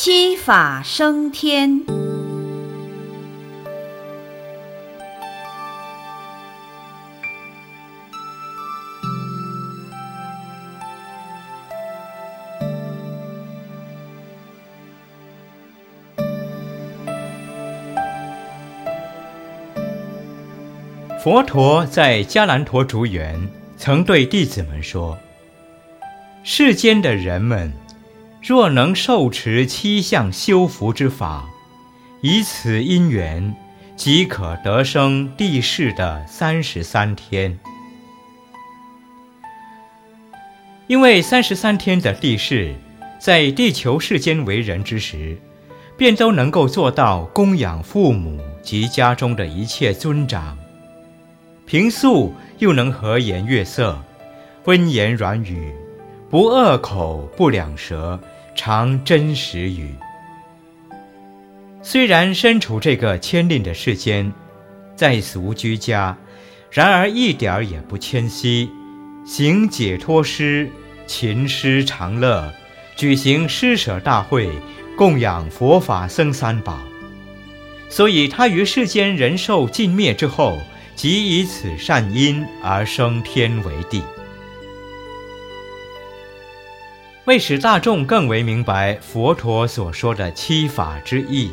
七法升天。佛陀在迦兰陀竹园曾对弟子们说：“世间的人们，若能受持七相修福之法，以此因缘，即可得生地世的三十三天。因为三十三天的地势，在地球世间为人之时，便都能够做到供养父母及家中的一切尊长。”平素又能和颜悦色，温言软语，不恶口不两舌，常真实语。虽然身处这个牵令的世间，在俗居家，然而一点儿也不谦虚，行解脱诗，勤施长乐，举行施舍大会，供养佛法僧三宝。所以他于世间人寿尽灭之后。即以此善因而生天为地，为使大众更为明白佛陀所说的七法之意，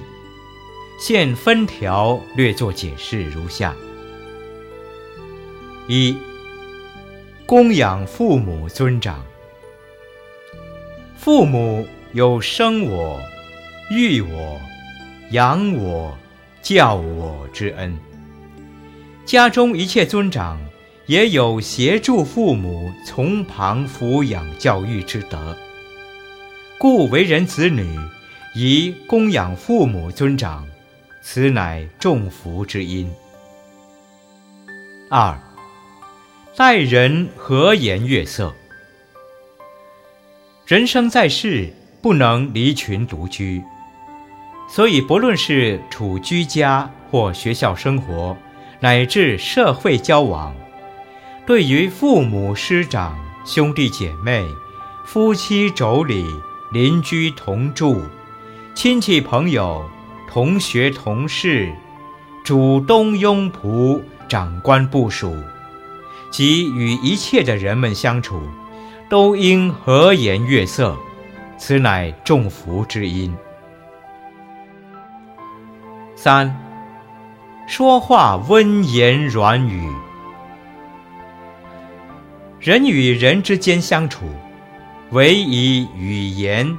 现分条略作解释如下：一、供养父母尊长，父母有生我、育我、养我、教我之恩。家中一切尊长，也有协助父母从旁抚养教育之德，故为人子女宜供养父母尊长，此乃众福之因。二，待人和颜悦色。人生在世，不能离群独居，所以不论是处居家或学校生活。乃至社会交往，对于父母师长、兄弟姐妹、夫妻妯娌、邻居同住、亲戚朋友、同学同事、主东拥仆、长官部属，及与一切的人们相处，都应和颜悦色，此乃众福之因。三。说话温言软语，人与人之间相处，唯以语言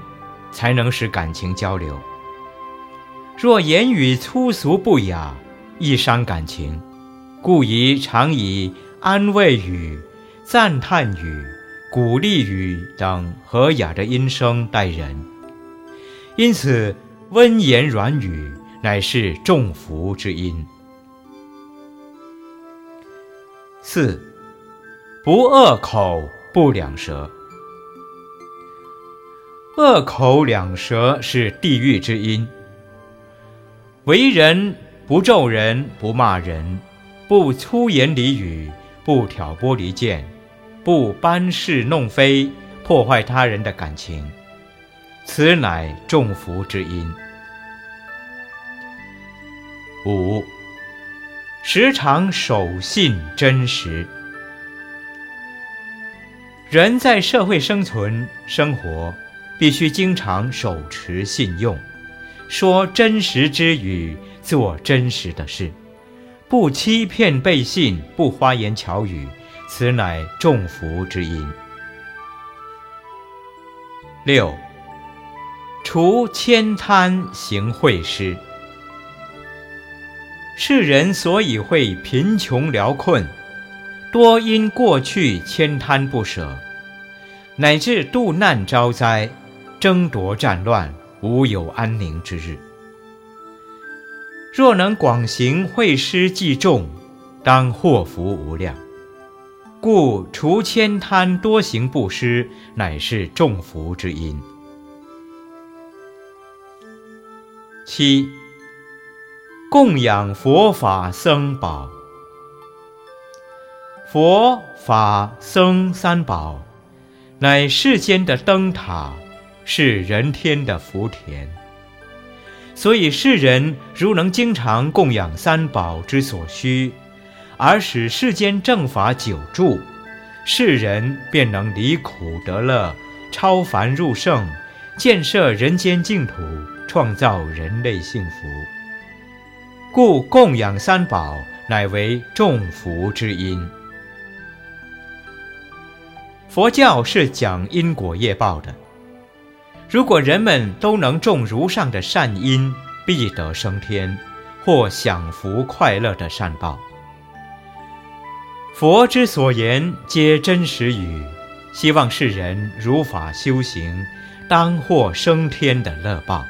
才能使感情交流。若言语粗俗不雅，易伤感情，故宜常以安慰语、赞叹语、鼓励语等和雅的音声待人。因此，温言软语乃是众福之音。四，不恶口不两舌。恶口两舌是地狱之因。为人不咒人，不骂人，不粗言俚语，不挑拨离间，不搬是弄非，破坏他人的感情，此乃众福之因。五。时常守信真实。人在社会生存生活，必须经常手持信用，说真实之语，做真实的事，不欺骗背信，不花言巧语，此乃众福之因。六，除千贪行惠施。世人所以会贫穷潦困，多因过去悭贪不舍，乃至度难招灾、争夺战乱，无有安宁之日。若能广行惠施济众，当祸福无量。故除悭贪，多行布施，乃是众福之因。七。供养佛法僧宝，佛法僧三宝，乃世间的灯塔，是人天的福田。所以世人如能经常供养三宝之所需，而使世间正法久住，世人便能离苦得乐，超凡入圣，建设人间净土，创造人类幸福。故供养三宝，乃为众福之因。佛教是讲因果业报的。如果人们都能种如上的善因，必得升天，或享福快乐的善报。佛之所言皆真实语，希望世人如法修行，当获升天的乐报。